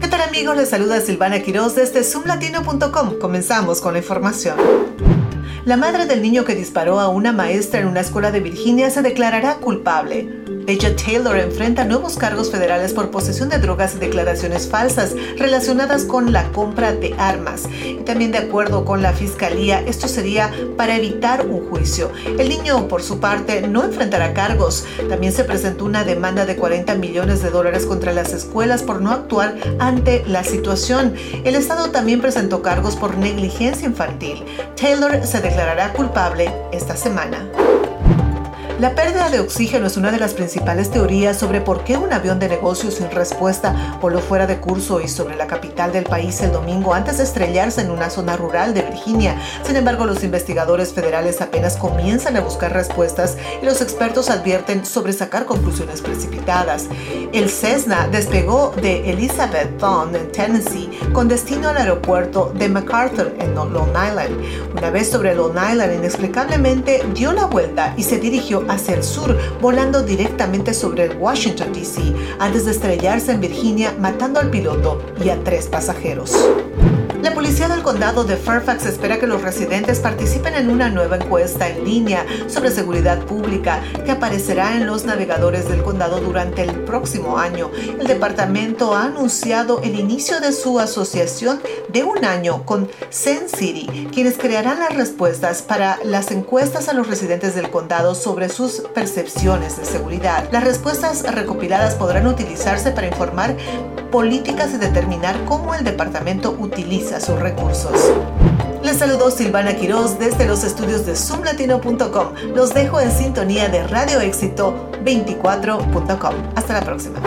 ¿Qué tal amigos? Les saluda Silvana Quiroz desde zoomlatino.com. Comenzamos con la información. La madre del niño que disparó a una maestra en una escuela de Virginia se declarará culpable. Deja Taylor enfrenta nuevos cargos federales por posesión de drogas y declaraciones falsas relacionadas con la compra de armas. Y también de acuerdo con la fiscalía, esto sería para evitar un juicio. El niño, por su parte, no enfrentará cargos. También se presentó una demanda de 40 millones de dólares contra las escuelas por no actuar ante la situación. El Estado también presentó cargos por negligencia infantil. Taylor se declarará culpable esta semana. La pérdida de oxígeno es una de las principales teorías sobre por qué un avión de negocios sin respuesta voló fuera de curso y sobre la capital del país el domingo antes de estrellarse en una zona rural de Virginia. Sin embargo, los investigadores federales apenas comienzan a buscar respuestas y los expertos advierten sobre sacar conclusiones precipitadas. El Cessna despegó de Elizabethton, en Tennessee, con destino al aeropuerto de MacArthur, en Long Island. Una vez sobre Long Island, inexplicablemente dio la vuelta y se dirigió hacia el sur, volando directamente sobre el Washington, D.C., antes de estrellarse en Virginia, matando al piloto y a tres pasajeros. La policía del condado de Fairfax espera que los residentes participen en una nueva encuesta en línea sobre seguridad pública que aparecerá en los navegadores del condado durante el próximo año. El departamento ha anunciado el inicio de su asociación de un año con Sen City, quienes crearán las respuestas para las encuestas a los residentes del condado sobre sus percepciones de seguridad. Las respuestas recopiladas podrán utilizarse para informar políticas y determinar cómo el departamento utiliza sus recursos. Les saludó Silvana Quiroz desde los estudios de zoomlatino.com. Los dejo en sintonía de Radio Éxito 24.com. Hasta la próxima.